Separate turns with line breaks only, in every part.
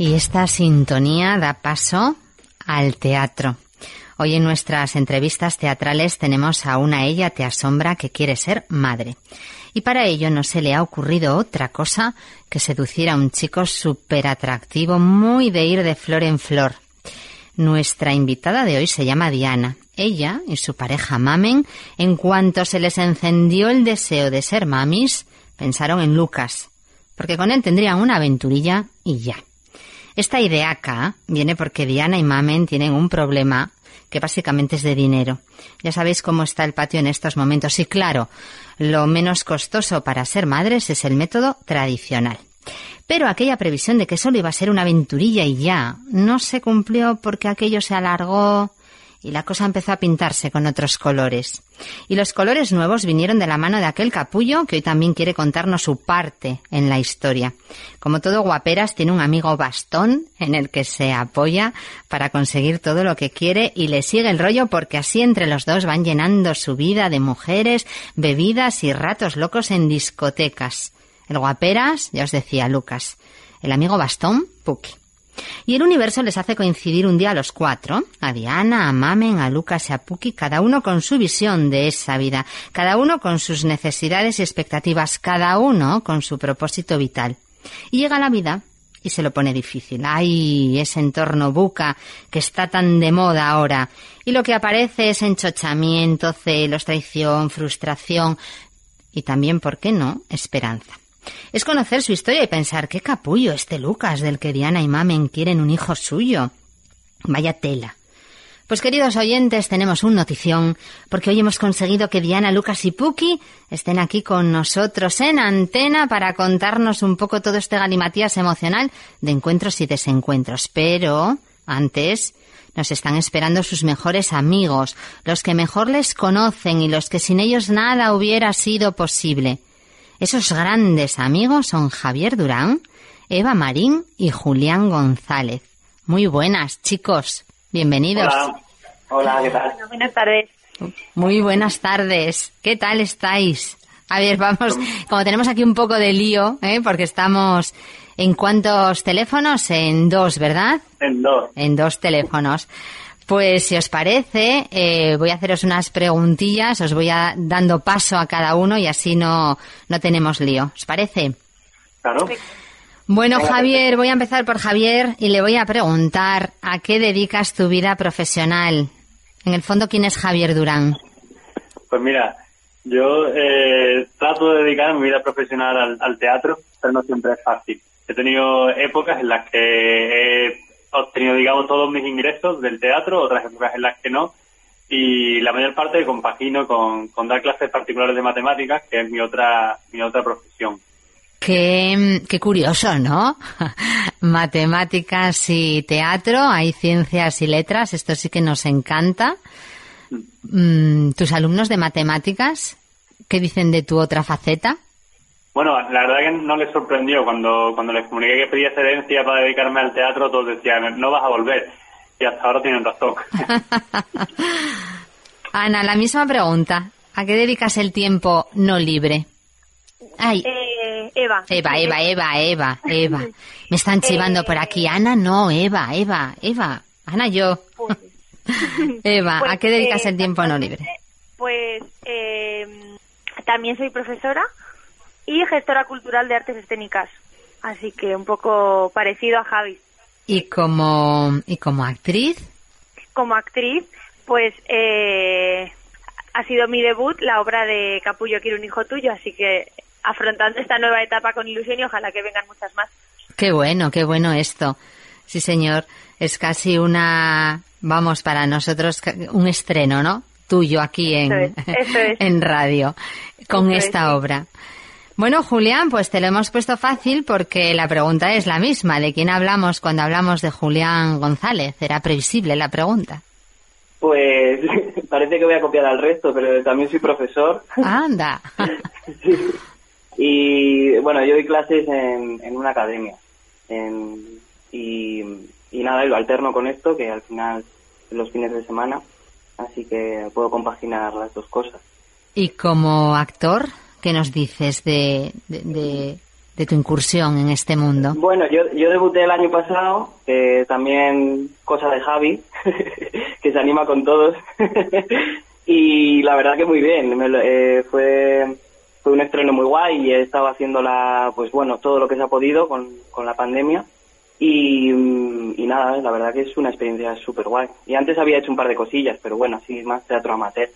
Y esta sintonía da paso al teatro. Hoy en nuestras entrevistas teatrales tenemos a una ella te asombra que quiere ser madre. Y para ello no se le ha ocurrido otra cosa que seducir a un chico súper atractivo, muy de ir de flor en flor. Nuestra invitada de hoy se llama Diana. Ella y su pareja Mamen, en cuanto se les encendió el deseo de ser mamis, pensaron en Lucas, porque con él tendrían una aventurilla y ya. Esta idea acá viene porque Diana y Mamen tienen un problema que básicamente es de dinero. Ya sabéis cómo está el patio en estos momentos y claro, lo menos costoso para ser madres es el método tradicional. Pero aquella previsión de que solo iba a ser una aventurilla y ya no se cumplió porque aquello se alargó, y la cosa empezó a pintarse con otros colores. Y los colores nuevos vinieron de la mano de aquel capullo que hoy también quiere contarnos su parte en la historia. Como todo guaperas, tiene un amigo bastón en el que se apoya para conseguir todo lo que quiere y le sigue el rollo porque así entre los dos van llenando su vida de mujeres, bebidas y ratos locos en discotecas. El guaperas, ya os decía Lucas. El amigo bastón, Puki. Y el universo les hace coincidir un día a los cuatro, a Diana, a Mamen, a Lucas y a Puki, cada uno con su visión de esa vida, cada uno con sus necesidades y expectativas, cada uno con su propósito vital. Y llega la vida y se lo pone difícil. Ay, ese entorno buca que está tan de moda ahora. Y lo que aparece es enchochamiento, celos, traición, frustración y también, ¿por qué no?, esperanza. Es conocer su historia y pensar qué capullo este Lucas del que Diana y Mamen quieren un hijo suyo. Vaya tela. Pues queridos oyentes, tenemos un notición, porque hoy hemos conseguido que Diana, Lucas y Puki estén aquí con nosotros en antena para contarnos un poco todo este galimatías emocional de encuentros y desencuentros. Pero, antes, nos están esperando sus mejores amigos, los que mejor les conocen y los que sin ellos nada hubiera sido posible. Esos grandes amigos son Javier Durán, Eva Marín y Julián González. Muy buenas, chicos. Bienvenidos.
Hola, Hola ¿qué tal?
buenas tardes.
Muy buenas tardes. ¿Qué tal estáis? A ver, vamos, como tenemos aquí un poco de lío, ¿eh? porque estamos en cuántos teléfonos, en dos, ¿verdad?
En dos.
En dos teléfonos. Pues si os parece, eh, voy a haceros unas preguntillas, os voy a dando paso a cada uno y así no, no tenemos lío. ¿Os parece?
Claro.
Bueno, Javier, voy a empezar por Javier y le voy a preguntar a qué dedicas tu vida profesional. En el fondo, ¿quién es Javier Durán?
Pues mira, yo eh, trato de dedicar mi vida profesional al, al teatro, pero no siempre es fácil. He tenido épocas en las que he obtenido, digamos, todos mis ingresos del teatro, otras épocas en las que no, y la mayor parte compagino con, con dar clases particulares de matemáticas, que es mi otra, mi otra profesión.
Qué, qué curioso, ¿no? Matemáticas y teatro, hay ciencias y letras, esto sí que nos encanta. Mm, ¿Tus alumnos de matemáticas qué dicen de tu otra faceta?
Bueno, la verdad que no les sorprendió cuando, cuando les comuniqué que pedía excedencia para dedicarme al teatro, todos decían, no vas a volver. Y hasta ahora tienen razón.
Ana, la misma pregunta. ¿A qué dedicas el tiempo no libre? Ay.
Eh, Eva.
Eva, Eva, Eva, Eva, Eva. Me están chivando por aquí. Ana, no, Eva, Eva, Eva. Ana, yo.
Pues,
Eva, ¿a qué
pues,
dedicas
eh,
el tiempo no libre?
Pues eh, también soy profesora y gestora cultural de artes escénicas. Así que un poco parecido a Javi.
¿Y como, y como actriz?
Como actriz, pues eh, ha sido mi debut la obra de Capullo Quiero un hijo tuyo, así que afrontando esta nueva etapa con ilusión y ojalá que vengan muchas más.
Qué bueno, qué bueno esto. Sí, señor. Es casi una, vamos, para nosotros un estreno, ¿no? Tuyo aquí en, en radio, con esta obra. Bueno, Julián, pues te lo hemos puesto fácil porque la pregunta es la misma. ¿De quién hablamos cuando hablamos de Julián González? Era previsible la pregunta.
Pues parece que voy a copiar al resto, pero también soy profesor.
Anda.
Y bueno, yo doy clases en, en una academia. y, y nada, lo alterno con esto, que al final los fines de semana, así que puedo compaginar las dos cosas.
¿Y como actor? ¿Qué nos dices de, de, tu incursión en este mundo?
Bueno, yo, yo debuté el año pasado, que también cosa de Javi, que se anima con todos. y la verdad que muy bien, eh, fue, fue un estreno muy guay y he estado haciéndola, pues bueno, todo lo que se ha podido con, con la pandemia. Y, y, nada, la verdad que es una experiencia súper guay. Y antes había hecho un par de cosillas, pero bueno, así más teatro amateur.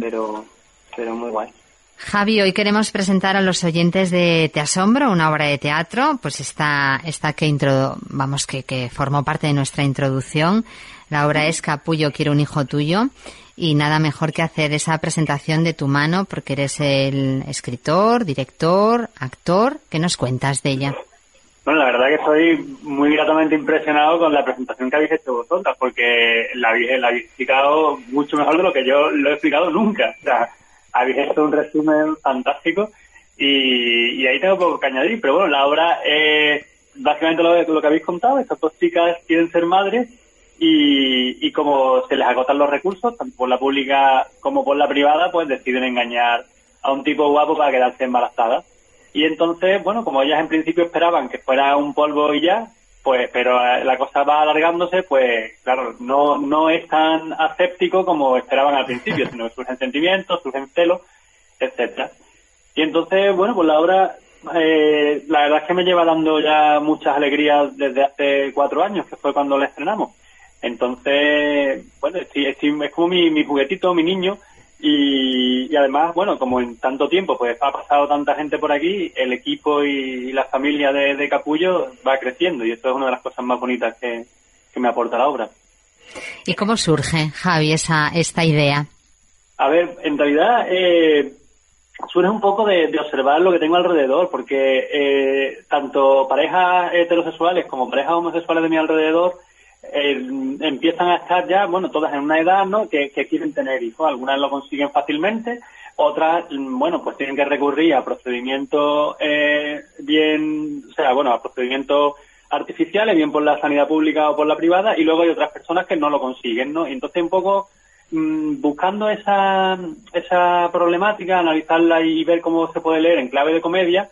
pero, pero muy guay.
Javi, hoy queremos presentar a los oyentes de Te Asombro, una obra de teatro, pues esta, esta que vamos, que, que formó parte de nuestra introducción. La obra es Capullo, quiero un hijo tuyo. Y nada mejor que hacer esa presentación de tu mano, porque eres el escritor, director, actor. ¿Qué nos cuentas de ella?
Bueno, la verdad que estoy muy gratamente impresionado con la presentación que habéis hecho vosotras, porque la la habéis explicado mucho mejor de lo que yo lo he explicado nunca. Habéis hecho un resumen fantástico y, ahí tengo poco que añadir, pero bueno, la obra es básicamente lo, lo que habéis contado, estas dos chicas quieren ser madres y, y como se les agotan los recursos, tanto por la pública como por la privada, pues deciden engañar a un tipo guapo para quedarse embarazada. Y entonces, bueno, como ellas en principio esperaban que fuera un polvo y ya, pues, pero eh, la cosa va alargándose, pues claro, no, no es tan aséptico como esperaban al principio, sino que surgen sentimientos, surgen celos, etcétera. Y entonces, bueno, pues la obra, eh, la verdad es que me lleva dando ya muchas alegrías desde hace cuatro años, que fue cuando la estrenamos. Entonces, bueno, es como mi, mi juguetito, mi niño, y, además, bueno, como en tanto tiempo pues ha pasado tanta gente por aquí, el equipo y, la familia de, Capullo va creciendo y esto es una de las cosas más bonitas que, me aporta la obra.
¿Y cómo surge, Javi, esa, esta idea?
A ver, en realidad eh, surge un poco de, observar lo que tengo alrededor, porque eh, tanto parejas heterosexuales como parejas homosexuales de mi alrededor empiezan a estar ya, bueno, todas en una edad, ¿no? Que, quieren tener hijos. Algunas lo consiguen fácilmente, otras, bueno, pues tienen que recurrir a procedimientos eh, bien, o sea, bueno, a procedimientos artificiales, bien por la sanidad pública o por la privada, y luego hay otras personas que no lo consiguen, ¿no? Y entonces un poco mm, buscando esa, esa problemática, analizarla y ver cómo se puede leer en clave de comedia,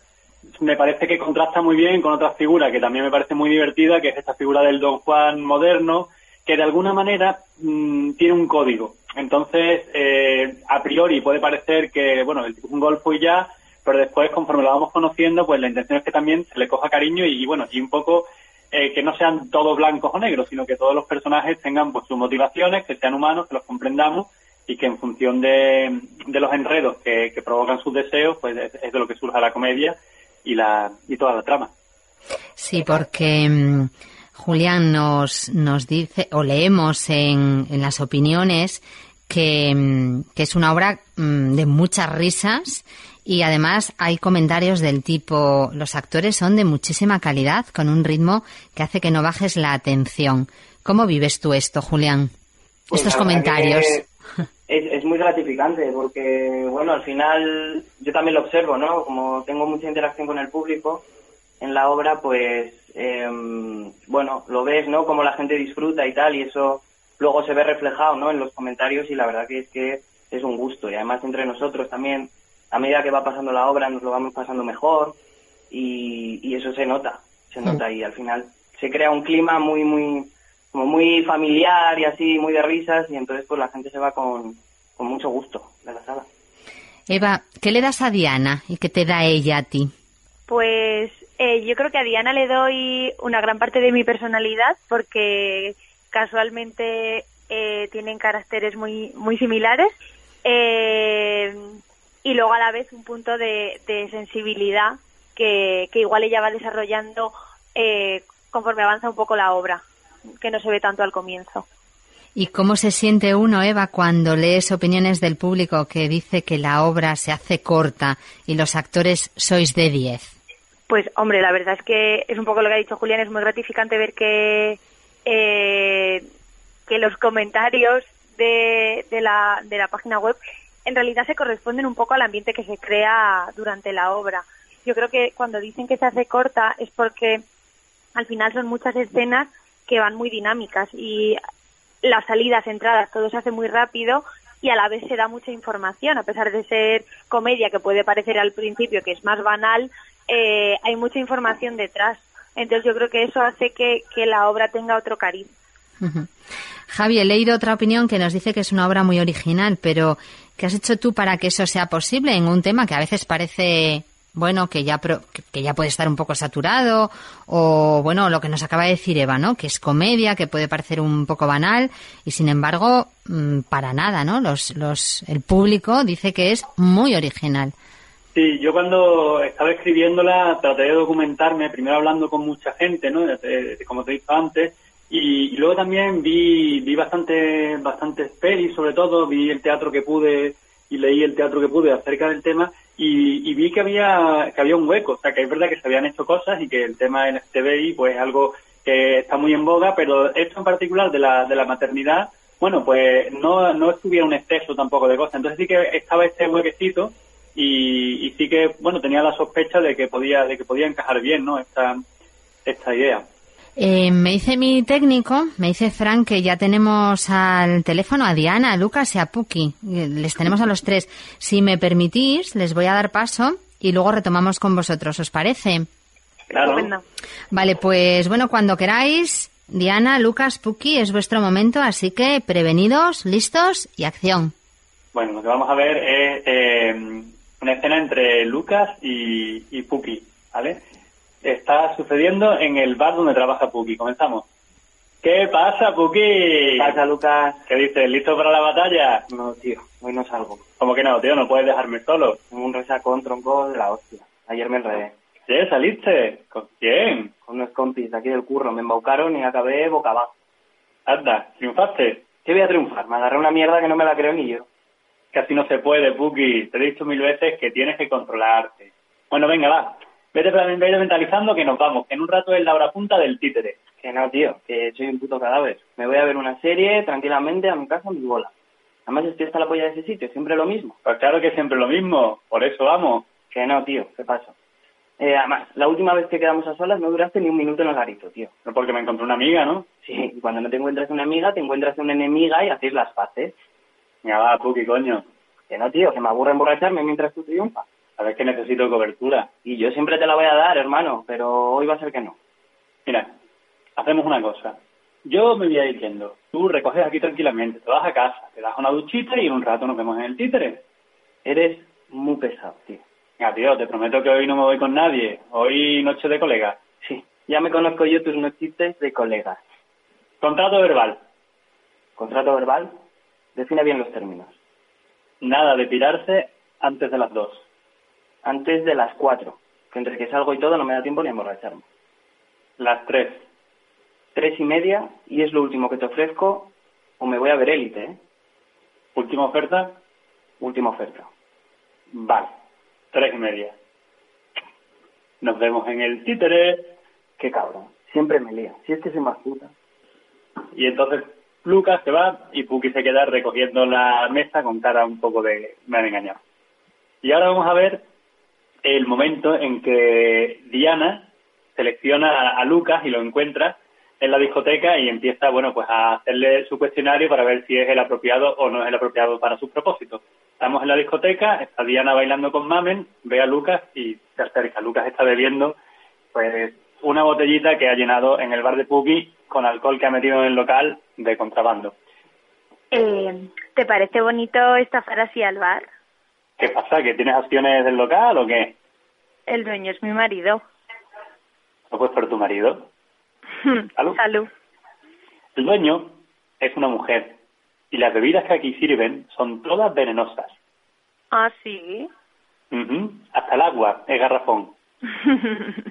me parece que contrasta muy bien con otra figura que también me parece muy divertida, que es esta figura del Don Juan moderno, que de alguna manera mm, tiene un código. Entonces, eh, a priori puede parecer que, bueno, es un golfo y ya, pero después, conforme lo vamos conociendo, pues la intención es que también se le coja cariño y, bueno, y un poco eh, que no sean todos blancos o negros, sino que todos los personajes tengan pues sus motivaciones, que sean humanos, que los comprendamos y que en función de, los enredos que, provocan sus deseos, pues es, es de lo que surja la comedia y, la, y toda la trama.
Sí, porque mm, Julián nos, nos dice, o leemos en, en las opiniones, que, mm, que, es una obra mm, de muchas risas y además hay comentarios del tipo, los actores son de muchísima calidad, con un ritmo que hace que no bajes la atención. ¿Cómo vives tú esto, Julián? Pues Estos comentarios
es, es, muy gratificante porque, bueno, al final yo también lo observo, ¿no? Como tengo mucha interacción con el público en la obra, pues, em, bueno, lo ves, ¿no? Como la gente disfruta y tal, y eso luego se ve reflejado, ¿no? En los comentarios y la verdad que es que es un gusto. Y además entre nosotros también, a medida que va pasando la obra, nos lo vamos pasando mejor y, y eso se nota, se mm. nota y al final se crea un clima muy, muy, como muy familiar y así, muy de risas, y entonces pues la gente se va con, con mucho gusto de la sala.
Eva, ¿qué le das a Diana y qué te da ella a ti?
Pues eh, yo creo que a Diana le doy una gran parte de mi personalidad porque casualmente eh, tienen caracteres muy, muy similares eh, y luego a la vez un punto de, sensibilidad que, que, igual ella va desarrollando conforme avanza un poco la obra, que no se ve tanto al comienzo.
¿Y cómo se siente uno, Eva, cuando lees opiniones del público que dice que la obra se hace corta y los actores sois de 10?
Pues, hombre, la verdad es que es un poco lo que ha dicho Julián, es muy gratificante ver que, eh, que los comentarios de, de, la, de la página web en realidad se corresponden un poco al ambiente que se crea durante la obra. Yo creo que cuando dicen que se hace corta es porque al final son muchas escenas que van muy dinámicas y las salidas, entradas, todo se hace muy rápido y a la vez se da mucha información, a pesar de ser comedia que puede parecer al principio que es más banal, eh, hay mucha información detrás. Entonces yo creo que eso hace que, que la obra tenga otro cariz.
Javi, he leído otra opinión que nos dice que es una obra muy original, pero ¿qué has hecho tú para que eso sea posible en un tema que a veces parece bueno, que ya, que ya puede estar un poco saturado, o bueno, lo que nos acaba de decir Eva, ¿no? Que es comedia, que puede parecer un poco banal, y sin embargo, mm, para nada, ¿no? Los, los, el público dice que es muy original.
Sí, yo cuando estaba escribiéndola traté de documentarme, primero hablando con mucha gente, ¿no? Como te he dicho antes, y, luego también vi, vi bastante, bastantes pelis, sobre todo, vi el teatro que pude y leí el teatro que pude acerca del tema y, vi que había que había un hueco, o sea que es verdad que se habían hecho cosas y que el tema en TVI pues es algo que está muy en boga, pero esto en particular de la, de la maternidad, bueno, pues no, no estuviera un exceso tampoco de cosas, entonces sí que estaba este huequecito y, y sí que, bueno, tenía la sospecha de que podía de que podía encajar bien, ¿no? Esta, esta idea.
Eh, me dice mi técnico, me dice Frank, que ya tenemos al teléfono a Diana, a Lucas y a Puki. Les tenemos a los tres. Si me permitís, les voy a dar paso y luego retomamos con vosotros. ¿Os parece?
Claro.
Vale, pues bueno, cuando queráis, Diana, Lucas, Puki, es vuestro momento, así que prevenidos, listos y acción.
Bueno, lo que vamos a ver es eh, una escena entre Lucas y, y Puki, ¿vale? Está sucediendo en el bar donde trabaja Puki. Comenzamos. ¿Qué pasa, Puki?
¿Qué pasa, Lucas?
¿Qué dices? ¿Listo para la batalla?
No, tío, hoy no salgo.
¿Cómo que no, tío? No puedes dejarme solo.
un resacón tronco de la hostia. Ayer me enredé.
¿Qué? ¿Saliste? ¿Con quién?
Con unos compis de aquí del curro. Me embaucaron y acabé boca abajo.
Anda, ¿triunfaste?
¿Qué voy a triunfar? Me agarré una mierda que no me la creo ni yo.
Casi no se puede, Puki. Te he dicho mil veces que tienes que controlarte. Bueno, venga, va. Vete, vete mentalizando que nos vamos, que en un rato es la hora punta del títere.
Que no, tío, que soy un puto cadáver. Me voy a ver una serie tranquilamente a mi casa, a mi bola. Además estoy hasta la polla de ese sitio, siempre lo mismo.
Pues claro que siempre lo mismo, por eso vamos.
Que no, tío, ¿qué pasa? Eh, además, la última vez que quedamos a solas no duraste ni un minuto en el garito, tío.
No porque me encontré una amiga, ¿no?
Sí, y cuando no te encuentras una amiga, te encuentras una enemiga y hacéis las paces.
Ya va, Puki, coño.
Que no, tío, que me aburre emborracharme mientras tú triunfas.
Sabes que necesito cobertura.
Y yo siempre te la voy a dar, hermano, pero hoy va a ser que no.
Mira, hacemos una cosa. Yo me voy a ir yendo. Tú recoges aquí tranquilamente, te vas a casa, te das una duchita y en un rato nos vemos en el títere.
Eres muy pesado, tío.
Tío, te prometo que hoy no me voy con nadie. Hoy noche de colegas.
Sí, ya me conozco yo tus noches de colegas.
Contrato verbal.
¿Contrato verbal? Define bien los términos.
Nada de pirarse antes de las dos
antes de las cuatro, que entre que salgo y todo no me da tiempo ni a emborracharme.
Las tres.
Tres y media, y es lo último que te ofrezco, o me voy a ver élite, ¿eh?
¿Última oferta?
Última oferta.
Vale, tres y media. Nos vemos en el títere.
Qué cabrón, siempre me lía. Si es que soy más puta.
Y entonces Lucas se va y Puki se queda recogiendo la mesa con cara un poco de me han engañado. Y ahora vamos a ver el momento en que Diana selecciona a, Lucas y lo encuentra en la discoteca y empieza, bueno, pues a hacerle su cuestionario para ver si es el apropiado o no es el apropiado para sus propósitos. Estamos en la discoteca, está Diana bailando con Mamen, ve a Lucas y se acerca. Lucas está bebiendo, pues, una botellita que ha llenado en el bar de Puki con alcohol que ha metido en el local de contrabando.
Eh, ¿Te parece bonito estafar así al bar?
¿Qué pasa? ¿Que tienes acciones del local o qué?
El dueño es mi marido.
¿No puedes ser tu marido?
¿Salud? Salud.
El dueño es una mujer y las bebidas que aquí sirven son todas venenosas.
¿Ah, sí?
Hasta el agua es garrafón.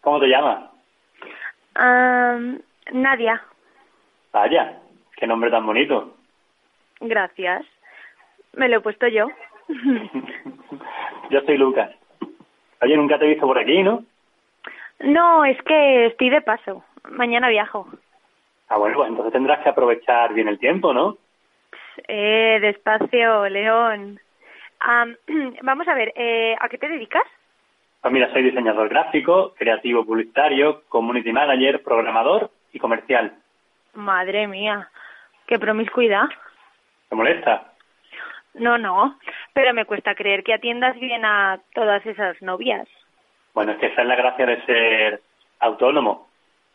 ¿Cómo te llamas?
Am, Nadia,
Vaya, qué nombre tan bonito.
gracias. Me lo he puesto yo.
Yo soy Lucas. Oye, nunca te he visto por aquí, ¿no?
No, es que estoy de paso. Mañana viajo.
Ah, bueno, pues entonces tendrás que aprovechar bien el tiempo, ¿no?
Eh, despacio, León. Am, vamos a ver, eh, ¿a qué te dedicas?
Pues mira, soy diseñador gráfico, creativo publicitario, community manager, programador y comercial.
Madre mía, qué promiscuidad.
¿Te molesta?
No, no, pero me cuesta creer que atiendas bien a todas esas novias.
Bueno, es que esa es la gracia de ser autónomo.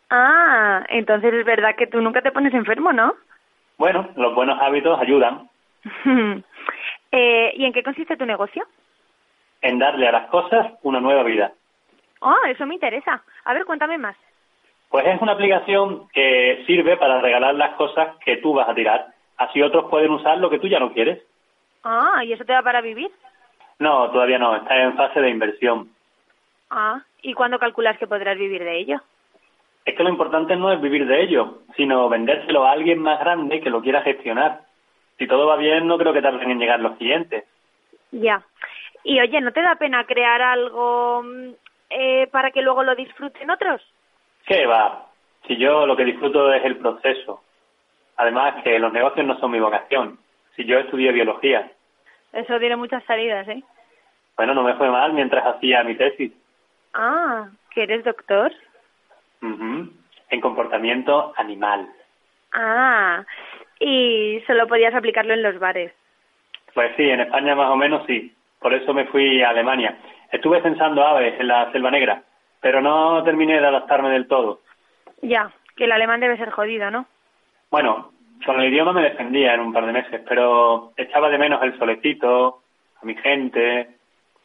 Ah, entonces es verdad que tú nunca te pones enfermo, ¿no?
Bueno, los buenos hábitos ayudan
eh, ¿Y en qué consiste tu negocio?
en darle a las cosas una nueva vida.
Ah, eso me interesa. A ver, cuéntame más.
Pues es una aplicación que sirve para regalar las cosas que tú vas a tirar. Así otros pueden usar lo que tú ya no quieres.
Ah, ¿y eso te da para vivir?
No, todavía no, está en fase de inversión.
Ah, ¿y cuándo calculas que podrás vivir de ello?
Es que lo importante no es vivir de ello, sino vendérselo a alguien más grande que lo quiera gestionar. Si todo va bien, no creo que tarden en llegar los clientes.
Ya. Y oye, ¿no te da pena crear algo mm, eh, para que luego lo disfruten otros?
¿Qué va? Si yo lo que disfruto es el proceso. Además que los negocios no son mi vocación. Si yo estudié biología.
Eso tiene muchas salidas, ¿eh?
Bueno, no me fue mal mientras hacía mi tesis.
Ah, ¿que eres doctor?
Ujú. En comportamiento animal.
Ah, y solo podías aplicarlo en los bares.
Pues sí, en España más o menos sí. Por eso me fui a Alemania. Estuve censando aves en la Selva Negra, pero no terminé de adaptarme del todo.
Ya, que el alemán debe ser jodido, ¿no?
Bueno, con el idioma me defendía en un par de meses, pero echaba de menos el solecito, a mi gente.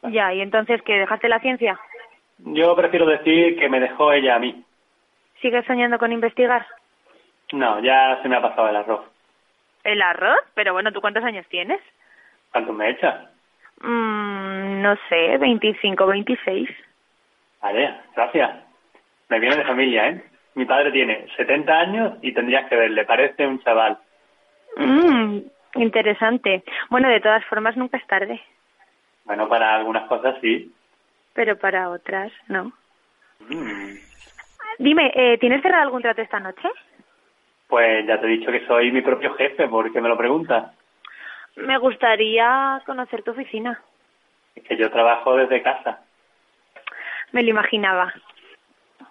Ya, ¿y entonces qué? ¿Dejaste la ciencia?
Yo prefiero decir que me dejó ella a mí.
¿Sigues soñando con investigar?
No, ya se me ha pasado el arroz.
¿El arroz? Pero bueno, ¿tú cuántos años tienes?
¿Cuánto me echas?
Mm, no sé, 25, 26.
Vale, gracias. Me viene de familia, ¿eh? Mi padre tiene 70 años y tendrías que verle, parece un chaval.
Mm, interesante. Bueno, de todas formas, nunca es tarde.
Bueno, para algunas cosas sí.
Pero para otras, no.
Mm.
Dime, eh, ¿tienes cerrado algún trato esta noche?
Pues ya te he dicho que soy mi propio jefe, ¿por qué me lo preguntas?
Me gustaría conocer tu oficina.
Es que yo trabajo desde casa.
Me lo imaginaba.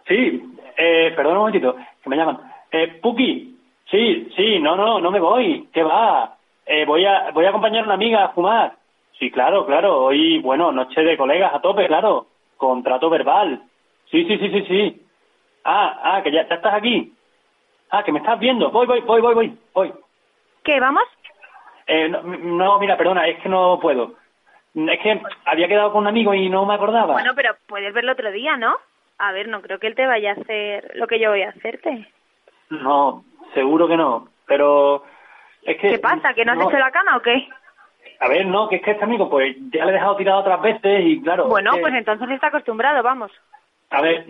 Sí, eh, perdón un momentito, que me llaman. Eh, Puki, sí, sí, no, no, no me voy, ¿qué va? Eh, voy a voy a acompañar a una amiga a fumar. Sí, claro, claro, hoy, bueno, noche de colegas a tope, claro, contrato verbal. Sí, sí, sí, sí, sí. Ah, ah, que ya, ya estás aquí. Ah, que me estás viendo. Voy, voy, voy, voy, voy, voy.
¿Qué, vamos?
Eh, no, no, mira, perdona, es que no puedo. Es que había quedado con un amigo y no me acordaba.
Bueno, pero puedes verlo otro día, ¿no? A ver, no creo que él te vaya a hacer lo que yo voy a hacerte.
No, seguro que no, pero es que...
¿Qué pasa? ¿Que no has
no,
hecho la cama o qué?
A ver, no, que es que este amigo, pues ya le he dejado tirado otras veces y claro...
Bueno,
que-
pues entonces está acostumbrado, vamos.
A ver,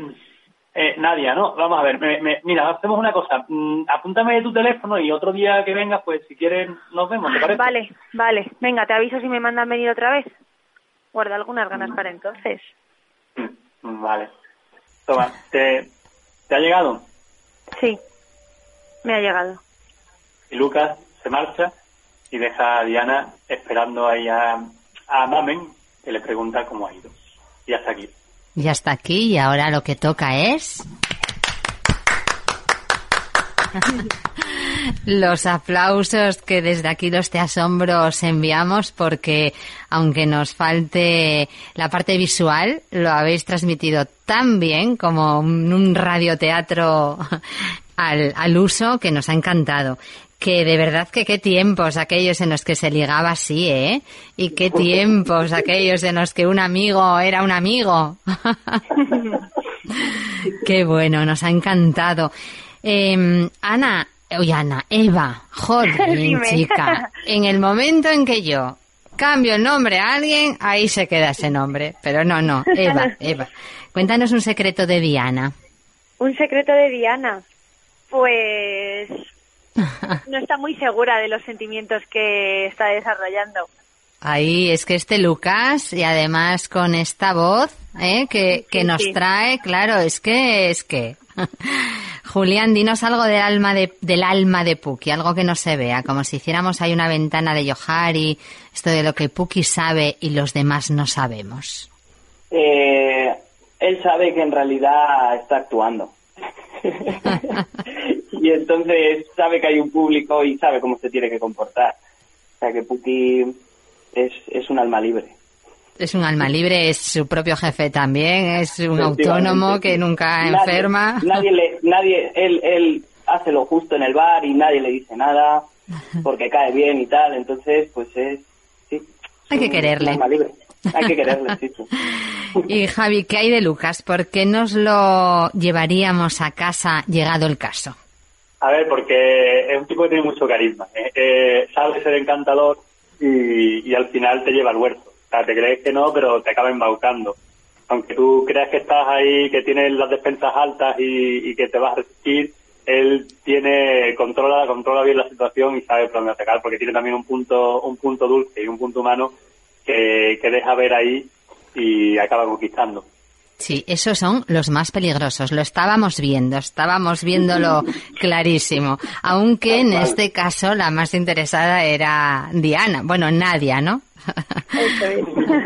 eh, Nadia, ¿no? Vamos a ver, me- me- mira, hacemos una cosa. mm, apúntame tu teléfono y otro día que vengas, pues si quieres nos vemos, ¿te parece?
Vale, vale. Venga, te aviso si me mandan venir otra vez. Guarda algunas ganas para entonces.
Mm, Vale. Toma, ¿te, ¿te ha llegado?
Sí, me ha llegado.
Y Lucas se marcha y deja a Diana esperando ahí a, a Mamen, que le pregunta cómo ha ido. Y hasta aquí.
Ya está aquí y ahora lo que toca es... Los aplausos que desde aquí los te asombros enviamos porque aunque nos falte la parte visual, lo habéis transmitido tan bien como un radioteatro al, al uso que nos ha encantado. Que de verdad que qué tiempos aquellos en los que se ligaba así, ¿eh? Y qué tiempos aquellos en los que un amigo era un amigo. qué bueno, nos ha encantado. Eh, Ana, oye Ana, Eva, joder, chica, en el momento en que yo cambio el nombre a alguien, ahí se queda ese nombre. Pero no, no, Eva, Eva. Cuéntanos un secreto de Diana.
Un secreto de Diana. Pues no está muy segura de los sentimientos que está desarrollando.
Ahí es que este Lucas y además con esta voz ¿eh? que, que
Sí,
nos
sí.
trae, claro, es que es que Julián, dinos algo del alma de del alma de Puki, algo que no se vea, como si hiciéramos ahí una ventana de Yohari, esto de lo que Puki sabe y los demás no sabemos.
Eh, él sabe que en realidad está actuando. y entonces sabe que hay un público y sabe cómo se tiene que comportar. O sea que Puki es, es un alma libre.
Es un alma libre, es su propio jefe también, es un autónomo que nunca
Nadie-
enferma.
Nadie le, nadie, él, él hace lo justo en el bar y nadie le dice nada porque cae bien y tal. Entonces, pues es, sí.
Hay que quererle.
un alma libre. Hay que quererle, sí, sí.
Y Javi, ¿qué hay de Lucas? ¿Por qué nos lo llevaríamos a casa llegado el caso?
A ver, porque es un tipo que tiene mucho carisma. ¿eh? Eh, sabe ser encantador y, y al final te lleva al huerto. Sea, te crees que no, pero te acaba embaucando. Aunque tú creas que estás ahí, que tienes las despensas altas y, y que te vas a resistir, él tiene controla controla bien la situación y sabe por dónde atacar, porque tiene también un punto un punto dulce y un punto humano que, que deja ver ahí y acaba conquistando.
Sí, esos son los más peligrosos. Lo estábamos viendo, estábamos viéndolo clarísimo. Aunque en este caso la más interesada era Diana. Bueno, Nadia, ¿no?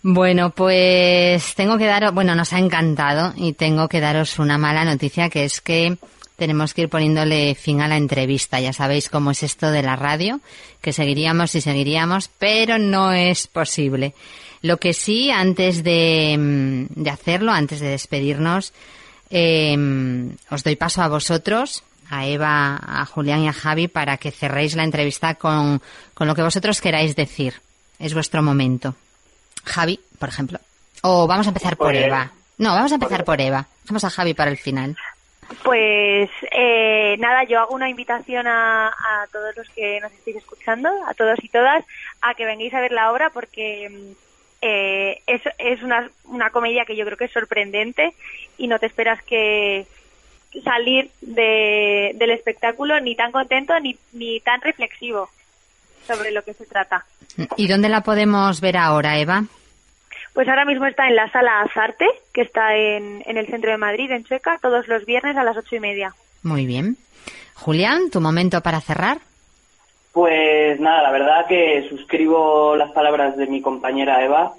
Bueno, pues tengo que daros, bueno, nos ha encantado y tengo que daros una mala noticia que es que tenemos que ir poniéndole fin a la entrevista. Ya sabéis cómo es esto de la radio, que seguiríamos y seguiríamos, pero no es posible. Lo que sí, antes de, mm, de hacerlo, antes de despedirnos, eh, os doy paso a vosotros, a Eva, a Julián y a Javi, para que cerréis la entrevista con, con lo que vosotros queráis decir. Es vuestro momento. Javi, por ejemplo. O vamos a empezar por
Pues-
Eva. No, vamos a empezar por Eva. Vamos a Javi para el final.
Pues eh, nada, yo hago una invitación a, a todos los que nos estéis escuchando, a todos y todas, a que vengáis a ver la obra porque mm, eh, es, es una, una comedia que yo creo que es sorprendente y no te esperas que salir de, del espectáculo ni tan contento ni, ni tan reflexivo sobre lo que se trata.
¿Y dónde la podemos ver ahora, Eva?
Pues ahora mismo está en la sala Azarte, que está en, en el centro de Madrid, en Chueca, todos los viernes a las ocho y media.
Muy bien. Julián, tu momento para cerrar.
Pues nada, la verdad que suscribo las palabras de mi compañera Eva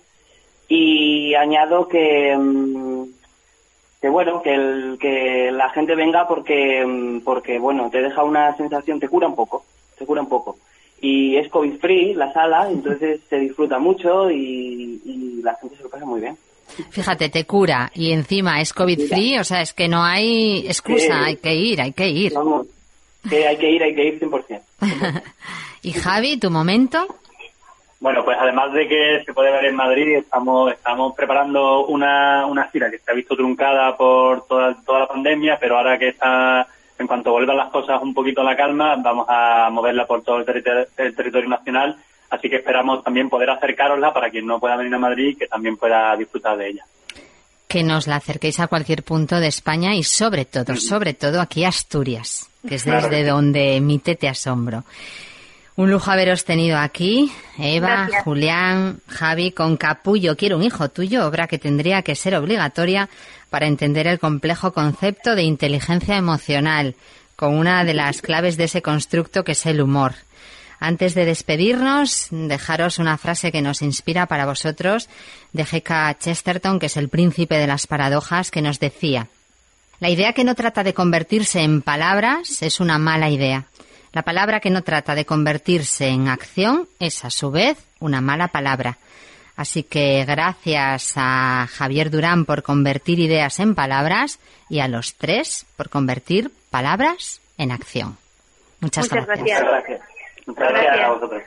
y añado que, mm, que bueno, que, el, que la gente venga porque, mm, porque, bueno, te deja una sensación, te cura un poco, te cura un poco. Y es COVID free la sala, entonces se disfruta mucho y, y la gente se lo pasa muy bien.
Fíjate, te cura y encima es COVID free, o sea, es que no hay excusa, hay que ir, hay que ir.
Vamos, que hay que ir, hay que ir 100%.
y Javi, tu momento.
Bueno, pues además de que se puede ver en Madrid, estamos estamos preparando una, una gira que se ha visto truncada por toda, toda la pandemia, pero ahora que está, en cuanto vuelvan las cosas un poquito a la calma, vamos a moverla por todo el territorio, el territorio nacional, así que esperamos también poder acercarosla para quien no pueda venir a Madrid, que también pueda disfrutar de ella.
Que nos la acerquéis a cualquier punto de España y sobre todo, sobre todo aquí a Asturias, que es
Claro.
desde donde emite Te Asombro. Un lujo haberos tenido aquí, Eva,
Gracias.
Julián, Javi, con Capullo, quiero un hijo tuyo, obra que tendría que ser obligatoria para entender el complejo concepto de inteligencia emocional, con una de las claves de ese constructo que es el humor. Antes de despedirnos, dejaros una frase que nos inspira para vosotros de G.K. Chesterton, que es el príncipe de las paradojas, que nos decía, la idea que no trata de convertirse en palabras es una mala idea. La palabra que no trata de convertirse en acción es a su vez una mala palabra. Así que gracias a Javier Durán por convertir ideas en palabras y a los tres por convertir palabras en acción. Muchas,
Muchas
gracias.
gracias.
Muchas gracias.
Gracias,
Gracias.
a vosotros.